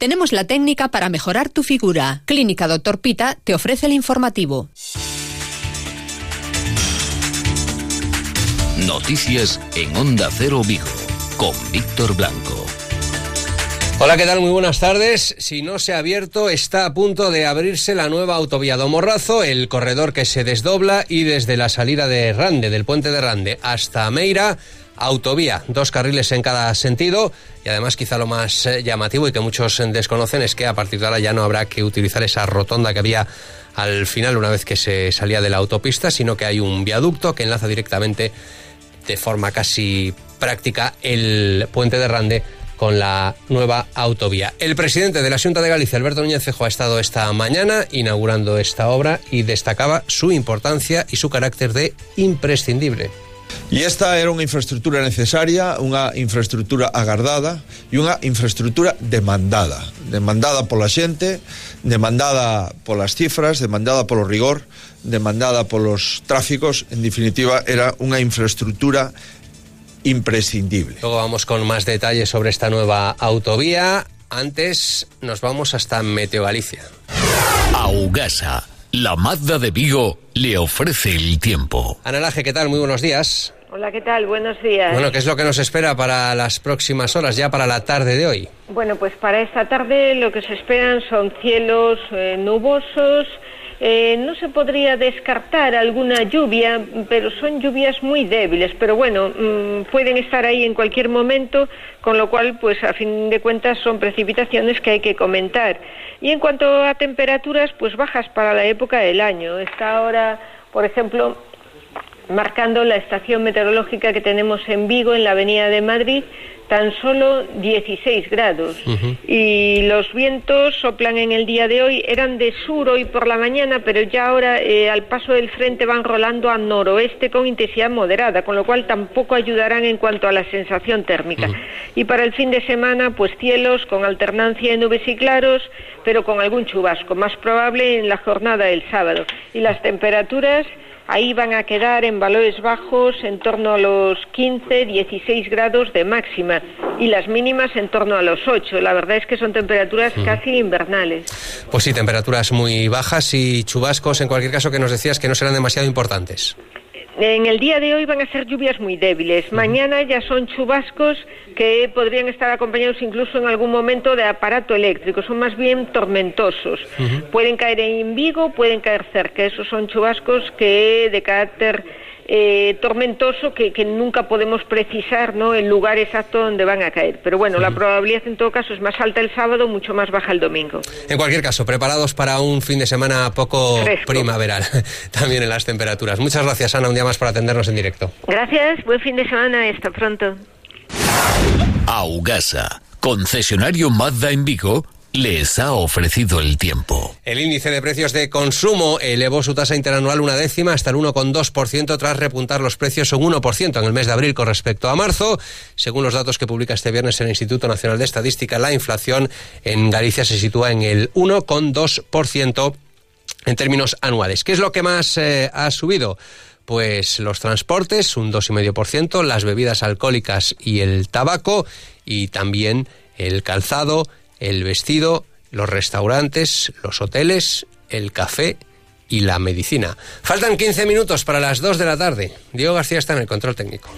Tenemos la técnica para mejorar tu figura. Clínica Doctor Pita te ofrece el informativo. Noticias en Onda Cero Vigo con Víctor Blanco. Hola, ¿qué tal? Muy buenas tardes. Si no se ha abierto, está a punto de abrirse la nueva autovía Morrazo, el corredor que se desdobla y desde la salida de Rande, del puente de Rande, hasta Meira, autovía, dos carriles en cada sentido y además quizá lo más eh, llamativo y que muchos desconocen es que a partir de ahora ya no habrá que utilizar esa rotonda que había al final una vez que se salía de la autopista, sino que hay un viaducto que enlaza directamente de forma casi práctica el puente de Rande con la nueva autovía. El presidente de la Junta de Galicia, Alberto Núñez Fejo, ha estado esta mañana inaugurando esta obra y destacaba su importancia y su carácter de imprescindible. E esta era unha infraestructura necesaria, unha infraestructura agardada e unha infraestructura demandada. Demandada pola xente, demandada polas cifras, demandada polo rigor, demandada polos tráficos. En definitiva, era unha infraestructura imprescindible. Luego vamos con más detalles sobre esta nueva autovía. Antes nos vamos hasta Meteo Galicia. Augasa, la Mazda de Vigo, le ofrece el tiempo. Ana Laje, ¿qué tal? Muy buenos días. Hola, ¿qué tal? Buenos días. Bueno, ¿qué es lo que nos espera para las próximas horas, ya para la tarde de hoy? Bueno, pues para esta tarde lo que se esperan son cielos eh, nubosos, eh, no se podría descartar alguna lluvia, pero son lluvias muy débiles, pero bueno, mmm, pueden estar ahí en cualquier momento, con lo cual, pues a fin de cuentas son precipitaciones que hay que comentar. Y en cuanto a temperaturas, pues bajas para la época del año. Está ahora, por ejemplo, marcando la estación meteorológica que tenemos en Vigo, en la Avenida de Madrid, tan solo 16 grados. Uh -huh. Y los vientos soplan en el día de hoy, eran de sur hoy por la mañana, pero ya ahora eh, al paso del frente van rolando a noroeste con intensidad moderada, con lo cual tampoco ayudarán en cuanto a la sensación térmica. Uh -huh. Y para el fin de semana, pues cielos con alternancia de nubes y claros, pero con algún chubasco, más probable en la jornada del sábado. Y las temperaturas ahí van a quedar en valores bajos en torno a los 15, 16 grados de máxima y las mínimas en torno a los 8. La verdad es que son temperaturas mm. casi invernales. Pues sí, temperaturas muy bajas y chubascos en cualquier caso que nos decías que no serán demasiado importantes. En el día de hoy van a ser lluvias muy débiles. Mañana ya son chubascos que podrían estar acompañados incluso en algún momento de aparato eléctrico. Son más bien tormentosos. Uh -huh. Pueden caer en Vigo, pueden caer cerca. Esos son chubascos que de carácter eh, tormentoso que, que, nunca podemos precisar ¿no? el lugar exacto donde van a caer. Pero bueno, sí. la probabilidad en todo caso es más alta el sábado, mucho más baja el domingo. En cualquier caso, preparados para un fin de semana poco Fresco. primaveral, también en las temperaturas. Muchas gracias, Ana, un día más por atendernos en directo. Gracias, buen fin de semana, hasta pronto. Augasa, concesionario Mazda en Vigo les ha ofrecido el tiempo. El índice de precios de consumo elevó su tasa interanual una décima hasta el 1,2% tras repuntar los precios un 1% en el mes de abril con respecto a marzo. Según los datos que publica este viernes el Instituto Nacional de Estadística, la inflación en Galicia se sitúa en el 1,2% en términos anuales. ¿Qué es lo que más eh, ha subido? Pues los transportes, un 2,5%, las bebidas alcohólicas y el tabaco, y también el calzado, el vestido, los restaurantes, los hoteles, el café y la medicina. Faltan 15 minutos para las 2 de la tarde. Diego García está en el control técnico.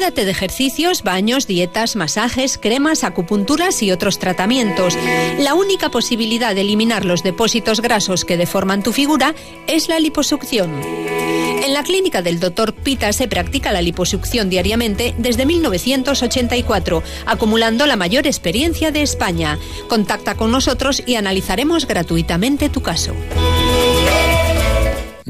Olvídate de ejercicios, baños, dietas, masajes, cremas, acupunturas y otros tratamientos. La única posibilidad de eliminar los depósitos grasos que deforman tu figura es la liposucción. En la clínica del Dr. Pita se practica la liposucción diariamente desde 1984, acumulando la mayor experiencia de España. Contacta con nosotros y analizaremos gratuitamente tu caso.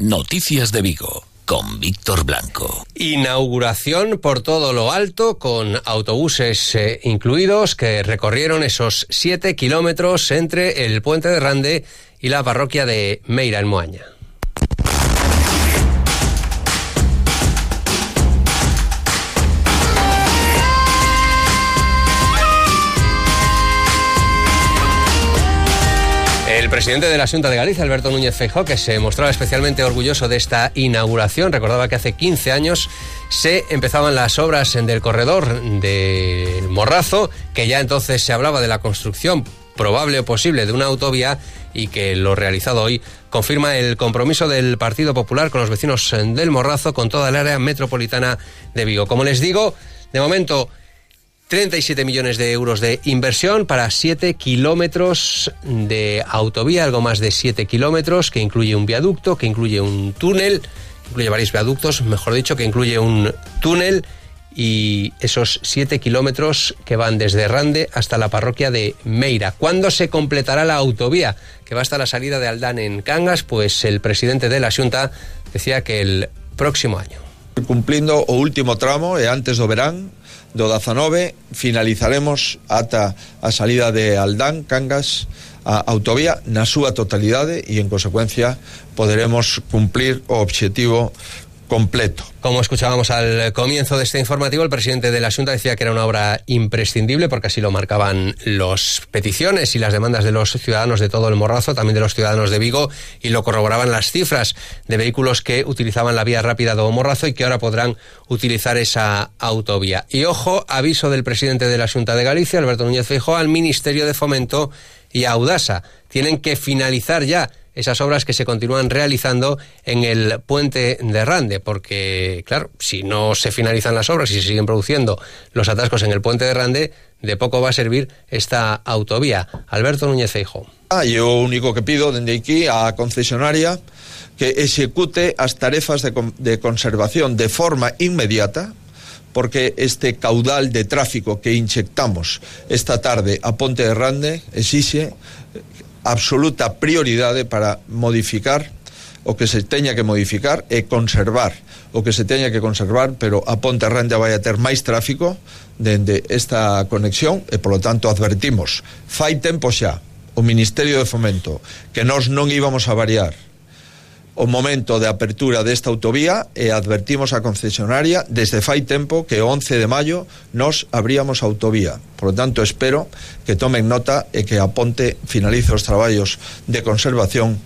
Noticias de Vigo con Víctor Blanco. Inauguración por todo lo alto con autobuses eh, incluidos que recorrieron esos siete kilómetros entre el puente de Rande y la parroquia de Meira en Moaña. El presidente de la Junta de Galicia, Alberto Núñez Feijóo, que se mostraba especialmente orgulloso de esta inauguración, recordaba que hace 15 años se empezaban las obras del corredor del Morrazo, que ya entonces se hablaba de la construcción probable o posible de una autovía y que lo realizado hoy confirma el compromiso del Partido Popular con los vecinos del Morrazo, con toda el área metropolitana de Vigo. Como les digo, de momento 37 millones de euros de inversión para 7 kilómetros de autovía, algo más de 7 kilómetros, que incluye un viaducto, que incluye un túnel, incluye varios viaductos, mejor dicho, que incluye un túnel y esos 7 kilómetros que van desde Rande hasta la parroquia de Meira. ¿Cuándo se completará la autovía que va hasta la salida de Aldán en Cangas? Pues el presidente de la Junta decía que el próximo año. Cumplindo o último tramo e antes do verán do 19 finalizaremos ata a salida de Aldán, Cangas, a autovía na súa totalidade e en consecuencia poderemos cumplir o obxectivo completo. Como escuchábamos al comienzo de este informativo, el presidente de la Junta decía que era una obra imprescindible porque así lo marcaban las peticiones y las demandas de los ciudadanos de todo el Morrazo, también de los ciudadanos de Vigo, y lo corroboraban las cifras de vehículos que utilizaban la vía rápida de Morrazo y que ahora podrán utilizar esa autovía. Y ojo, aviso del presidente de la Junta de Galicia, Alberto Núñez Feijóo, al Ministerio de Fomento y a Audasa. Tienen que finalizar ya esas obras que se continúan realizando en el puente de Rande, porque, claro, si no se finalizan las obras y se siguen produciendo los atascos en el puente de Rande, de poco va a servir esta autovía. Alberto Núñez Feijo. Ah, yo único que pido desde aquí a concesionaria que ejecute as tarefas de, de conservación de forma inmediata porque este caudal de tráfico que inyectamos esta tarde a Ponte de Rande absoluta prioridade para modificar o que se teña que modificar e conservar o que se teña que conservar, pero a Ponte Ponterranda vai a ter máis tráfico dende esta conexión e, polo tanto, advertimos. Fai tempo xa o Ministerio de Fomento que nós non íbamos a variar o momento de apertura desta autovía e advertimos a concesionaria desde fai tempo que o 11 de maio nos abríamos autovía. Por lo tanto, espero que tomen nota e que a Ponte finalice os traballos de conservación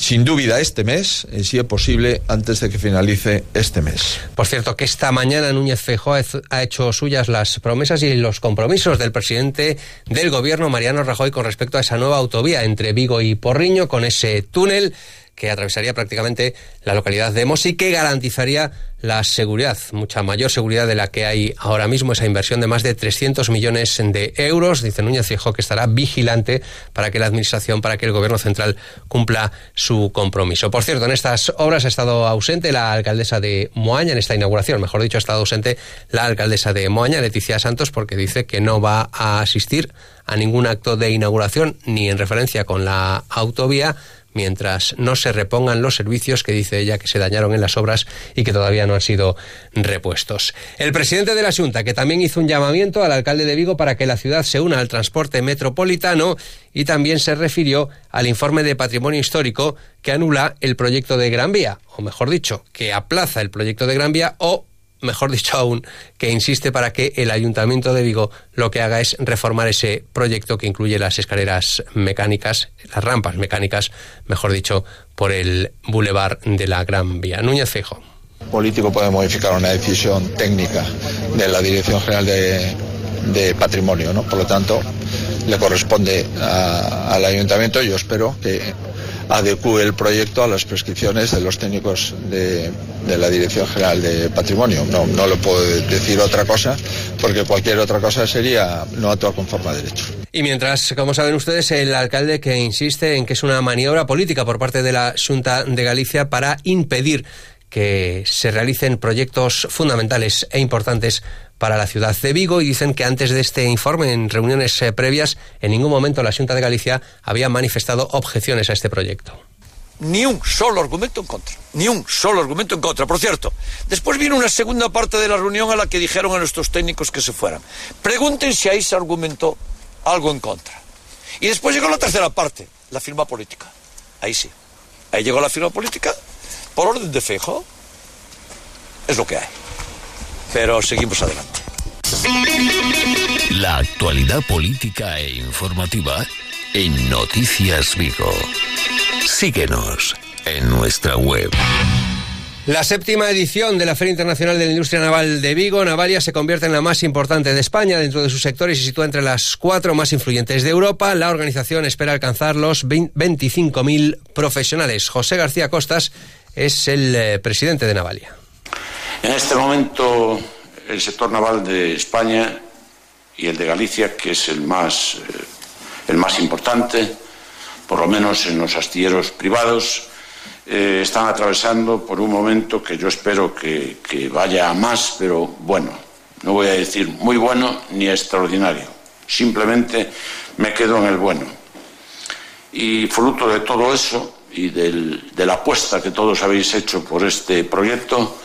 sin dúbida este mes, y si es posible, antes de que finalice este mes. Por cierto, que esta mañana Núñez Feijóo ha hecho suyas las promesas y los compromisos del presidente del gobierno, Mariano Rajoy, con respecto a esa nueva autovía entre Vigo y Porriño, con ese túnel que atravesaría prácticamente la localidad de Mos y que garantizaría la seguridad, mucha mayor seguridad de la que hay ahora mismo, esa inversión de más de 300 millones de euros. Dice Núñez Fijo que estará vigilante para que la Administración, para que el Gobierno Central cumpla su compromiso. Por cierto, en estas obras ha estado ausente la alcaldesa de Moaña, en esta inauguración, mejor dicho, ha estado ausente la alcaldesa de Moaña, Leticia Santos, porque dice que no va a asistir a ningún acto de inauguración ni en referencia con la autovía mientras no se repongan los servicios que dice ella que se dañaron en las obras y que todavía no han sido repuestos. El presidente de la Junta, que también hizo un llamamiento al alcalde de Vigo para que la ciudad se una al transporte metropolitano y también se refirió al informe de patrimonio histórico que anula el proyecto de Gran Vía, o mejor dicho, que aplaza el proyecto de Gran Vía o mejor dicho aún, que insiste para que el Ayuntamiento de Vigo lo que haga es reformar ese proyecto que incluye las escaleras mecánicas, las rampas mecánicas, mejor dicho, por el Boulevard de la Gran Vía. Núñez Feijo. político puede modificar una decisión técnica de la Dirección General de, de Patrimonio, ¿no? Por lo tanto, le corresponde a, al Ayuntamiento. Yo espero que adecue el proyecto a las prescripciones de los técnicos de, de la Dirección General de Patrimonio. No, no le puedo decir otra cosa, porque cualquier otra cosa sería no actuar conforme a derecho. Y mientras, como saben ustedes, el alcalde que insiste en que es una maniobra política por parte de la Junta de Galicia para impedir que se realicen proyectos fundamentales e importantes para la ciudad de Vigo y dicen que antes de este informe, en reuniones eh, previas, en ningún momento la Junta de Galicia había manifestado objeciones a este proyecto. Ni un solo argumento en contra. Ni un solo argumento en contra. Por cierto, después vino una segunda parte de la reunión a la que dijeron a nuestros técnicos que se fueran. Pregunten si ahí se argumentó algo en contra. Y después llegó la tercera parte, la firma política. Ahí sí. Ahí llegó la firma política por orden de Feijóo. Es lo que hay. Pero seguimos adelante. La actualidad política e informativa en Noticias Vigo. Síguenos en nuestra web. La séptima edición de la Feria Internacional de la Industria Naval de Vigo, Navalia, se convierte en la más importante de España dentro de sus sectores y se sitúa entre las cuatro más influyentes de Europa. La organización espera alcanzar los 25.000 profesionales. José García Costas es el eh, presidente de Navalia. En este momento, el sector naval de España y el de Galicia, que es el más, eh, el más importante, por lo menos en los astilleros privados, eh, están atravesando por un momento que yo espero que, vaya a más, pero bueno, no voy a decir muy bueno ni extraordinario, simplemente me quedo en el bueno. Y fruto de todo eso y del, de la apuesta que todos habéis hecho por este proyecto,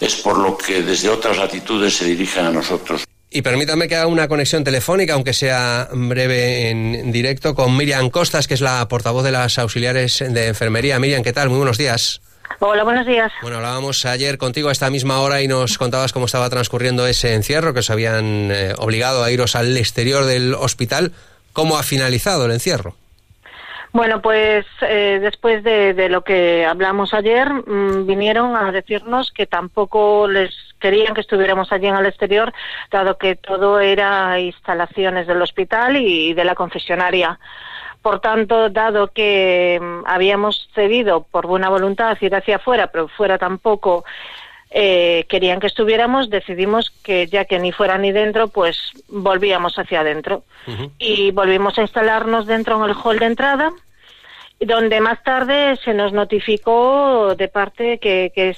es por lo que desde otras latitudes se dirigen a nosotros. Y permítame que haga una conexión telefónica, aunque sea breve en directo, con Miriam Costas, que es la portavoz de las auxiliares de enfermería. Miriam, ¿qué tal? Muy buenos días. Hola, buenos días. Bueno, hablábamos ayer contigo a esta misma hora y nos contabas cómo estaba transcurriendo ese encierro, que os habían eh, obligado a iros al exterior del hospital. ¿Cómo ha finalizado el encierro? Bueno, pues eh, después de, de, lo que hablamos ayer, mmm, vinieron a decirnos que tampoco les querían que estuviéramos allí en el exterior, dado que todo era instalaciones del hospital y de la concesionaria. Por tanto, dado que mmm, habíamos cedido por buena voluntad ir hacia afuera, pero fuera tampoco eh, querían que estuviéramos, decidimos que ya que ni fuera ni dentro, pues volvíamos hacia adentro. Uh -huh. Y volvimos a instalarnos dentro en el hall de entrada, donde más tarde se nos notificó de parte que, que,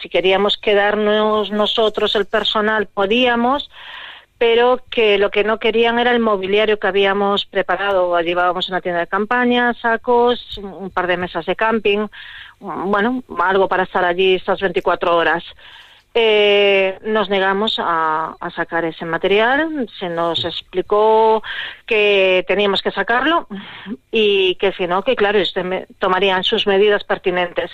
si queríamos quedarnos nosotros, el personal, podíamos, pero que lo que no querían era el mobiliario que habíamos preparado. Llevábamos una tienda de campaña, sacos, un par de mesas de camping, bueno, algo para estar allí estas 24 horas. Eh, nos negamos a, sacar ese material, se nos explicó que teníamos que sacarlo y que si no, que claro, este tomarían sus medidas pertinentes.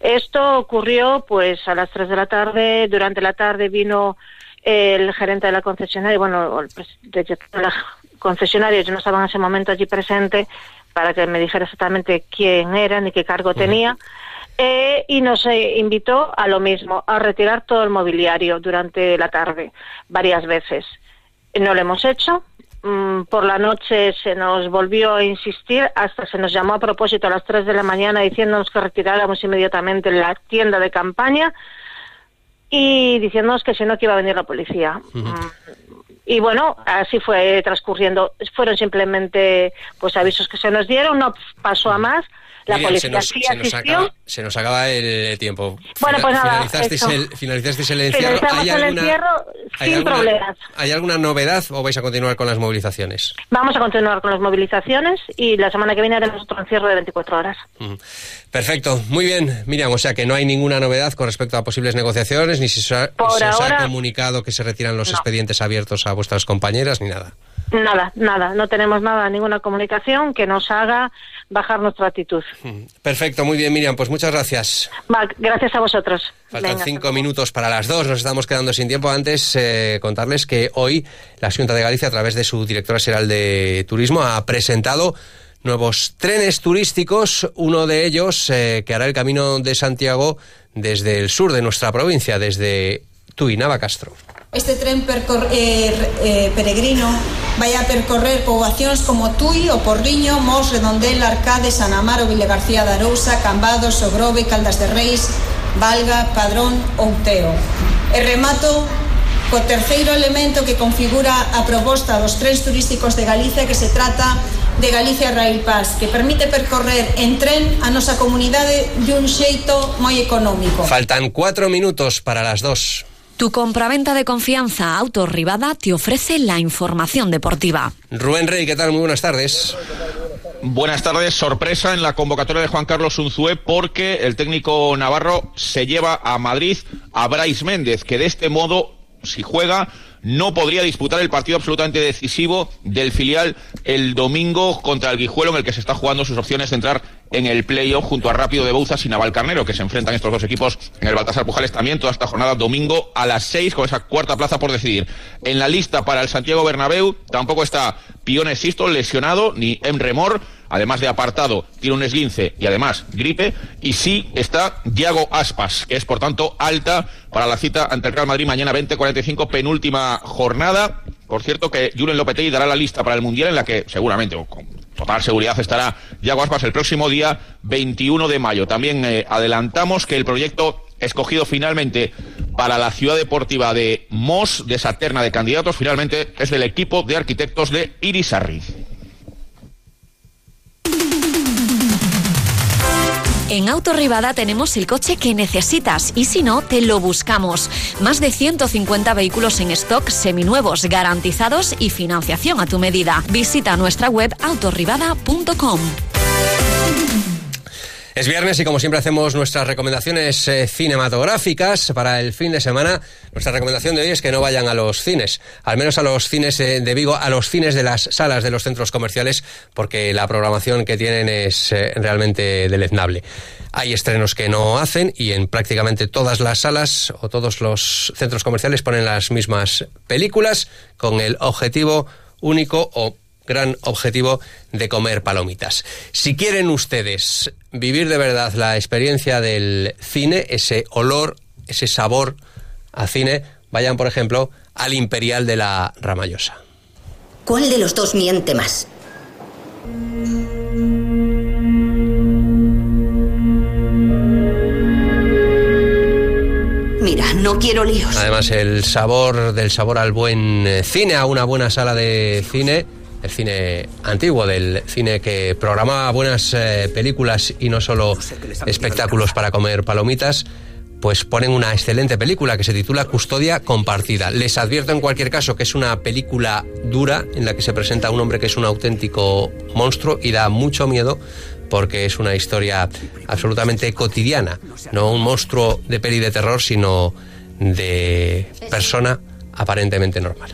Esto ocurrió pues a las 3 de la tarde, durante la tarde vino el gerente de la concesionaria, bueno, el de la concesionaria, yo no estaba en ese momento allí presente para que me dijera exactamente quién era ni qué cargo tenía. Eh, y nos eh, invitó a lo mismo, a retirar todo el mobiliario durante la tarde, varias veces. No lo hemos hecho. Mm, por la noche se nos volvió a insistir, hasta se nos llamó a propósito a las 3 de la mañana diciéndonos que retiráramos inmediatamente la tienda de campaña y diciéndonos que si no que iba a venir la policía. Uh -huh. Y bueno, así fue transcurriendo. Fueron simplemente pues avisos que se nos dieron, no pasó a más. La Miriam, policía se nos, sí se nos asistió. acaba, se nos acaba el tiempo. Bueno, pues nada, finalizasteis, el, finalizasteis el encierro. Finalizamos ¿Hay el alguna, encierro hay sin alguna- problemas. ¿Hay alguna novedad o vais a continuar con las movilizaciones? Vamos a continuar con las movilizaciones y la semana que viene haremos otro encierro de 24 horas. Perfecto, muy bien, Miriam. O sea que no hay ninguna novedad con respecto a posibles negociaciones, ni si se, ha- os ha comunicado que se retiran los No. expedientes abiertos a vuestras compañeras, ni nada. Nada, nada, no tenemos nada, ninguna comunicación que nos haga bajar nuestra actitud. Ujú. Perfecto, muy bien, Miriam. Pues muchas gracias. Va, gracias a vosotros. Faltan Venga, cinco minutos para las dos, nos estamos quedando sin tiempo. Antes, eh, contarles que hoy la Junta de Galicia, a través de su directora general de Turismo, ha presentado nuevos trenes turísticos, uno de ellos eh, que hará el camino de Santiago desde el sur de nuestra provincia, desde Tui, Navacastro. Este tren eh, eh, peregrino vai a percorrer poboacións como Tui, O Porriño, Mos, Redondel, Arcade, San Amaro, Vile García de Arousa, Cambados, Sogrove, Caldas de Reis, Valga, Padrón ou Teo. E remato co terceiro elemento que configura a proposta dos trens turísticos de Galicia que se trata de Galicia Rail Pass, que permite percorrer en tren a nosa comunidade dun xeito moi económico. Faltan cuatro minutos para las dos. Tu compraventa de confianza Auto Rivada te ofrece la información deportiva. Rubén Rey, ¿qué tal? Muy buenas tardes. Buenas tardes, sorpresa en la convocatoria de Juan Carlos Unzué porque el técnico navarro se lleva a Madrid a Brais Méndez, que de este modo, si juega, no podría disputar el partido absolutamente decisivo del filial el domingo contra el Guijuelo, en el que se está jugando sus opciones de entrar en el playoff junto a Rápido de Bouzas y Naval Carnero, que se enfrentan estos dos equipos en el Baltasar Pujales también toda esta jornada domingo a las seis con esa cuarta plaza por decidir. En la lista para el Santiago Bernabéu tampoco está Pione Sisto lesionado, ni Emre Mor, además de apartado, tiene un esguince y además gripe. Y sí está Diago Aspas, que es por tanto alta para la cita ante el Real Madrid mañana 20-45, penúltima jornada. Por cierto que Julen Lopetegui dará la lista para el Mundial en la que seguramente, o con total seguridad, estará Diago Aspas el próximo día 21 de mayo. También eh, adelantamos que el proyecto escogido finalmente para la ciudad deportiva de Mos, de esa terna de candidatos, finalmente es del equipo de arquitectos de Irisarri. En Autorribada tenemos el coche que necesitas y si no, te lo buscamos. Más de 150 vehículos en stock seminuevos, garantizados y financiación a tu medida. Visita nuestra web autorribada.com. Es viernes y como siempre hacemos nuestras recomendaciones eh, cinematográficas para el fin de semana. Nuestra recomendación de hoy es que no vayan a los cines, al menos a los cines eh, de Vigo, a los cines de las salas de los centros comerciales, porque la programación que tienen es eh, realmente deleznable. Hay estrenos que no hacen y en prácticamente todas las salas o todos los centros comerciales ponen las mismas películas con el objetivo único o gran objetivo de comer palomitas. Si quieren ustedes vivir de verdad la experiencia del cine, ese olor, ese sabor a cine, vayan, por ejemplo, al Imperial de la Ramallosa. ¿Cuál de los dos miente más? Mira, no quiero líos. Además, el sabor del sabor al buen eh, cine, a una buena sala de cine el cine antiguo, del cine que programaba buenas eh, películas y no solo espectáculos para comer palomitas, pues ponen una excelente película que se titula Custodia Compartida. Les advierto en cualquier caso que es una película dura en la que se presenta a un hombre que es un auténtico monstruo y da mucho miedo porque es una historia absolutamente cotidiana, no un monstruo de peli de terror, sino de persona aparentemente normal.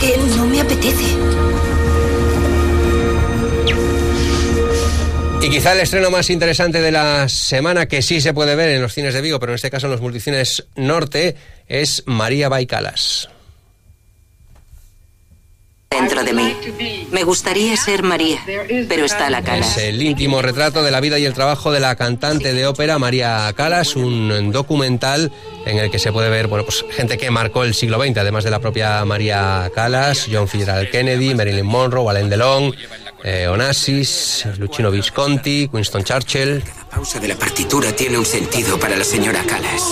Que no me apetece. Y quizá el estreno más interesante de la semana, que sí se puede ver en los cines de Vigo, pero en este caso en los multicines norte, es María Baicalas. Dentro de mí. Me gustaría ser María, pero está la cara. Es el íntimo retrato de la vida y el trabajo de la cantante de ópera María Calas, un documental en el que se puede ver bueno, pues, gente que marcó el siglo XX, además de la propia María Calas, John Fitzgerald Kennedy, Marilyn Monroe, Alain Delon, eh, Onassis, Luchino Visconti, Winston Churchill. La pausa de la partitura tiene un sentido para la señora Calas.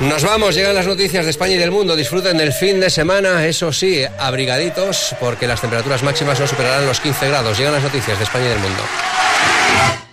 Nos vamos, llegan las noticias de España y del mundo. Disfruten del fin de semana, eso sí, abrigaditos, porque las temperaturas máximas no superarán los 15 grados. Llegan las noticias de España y del mundo.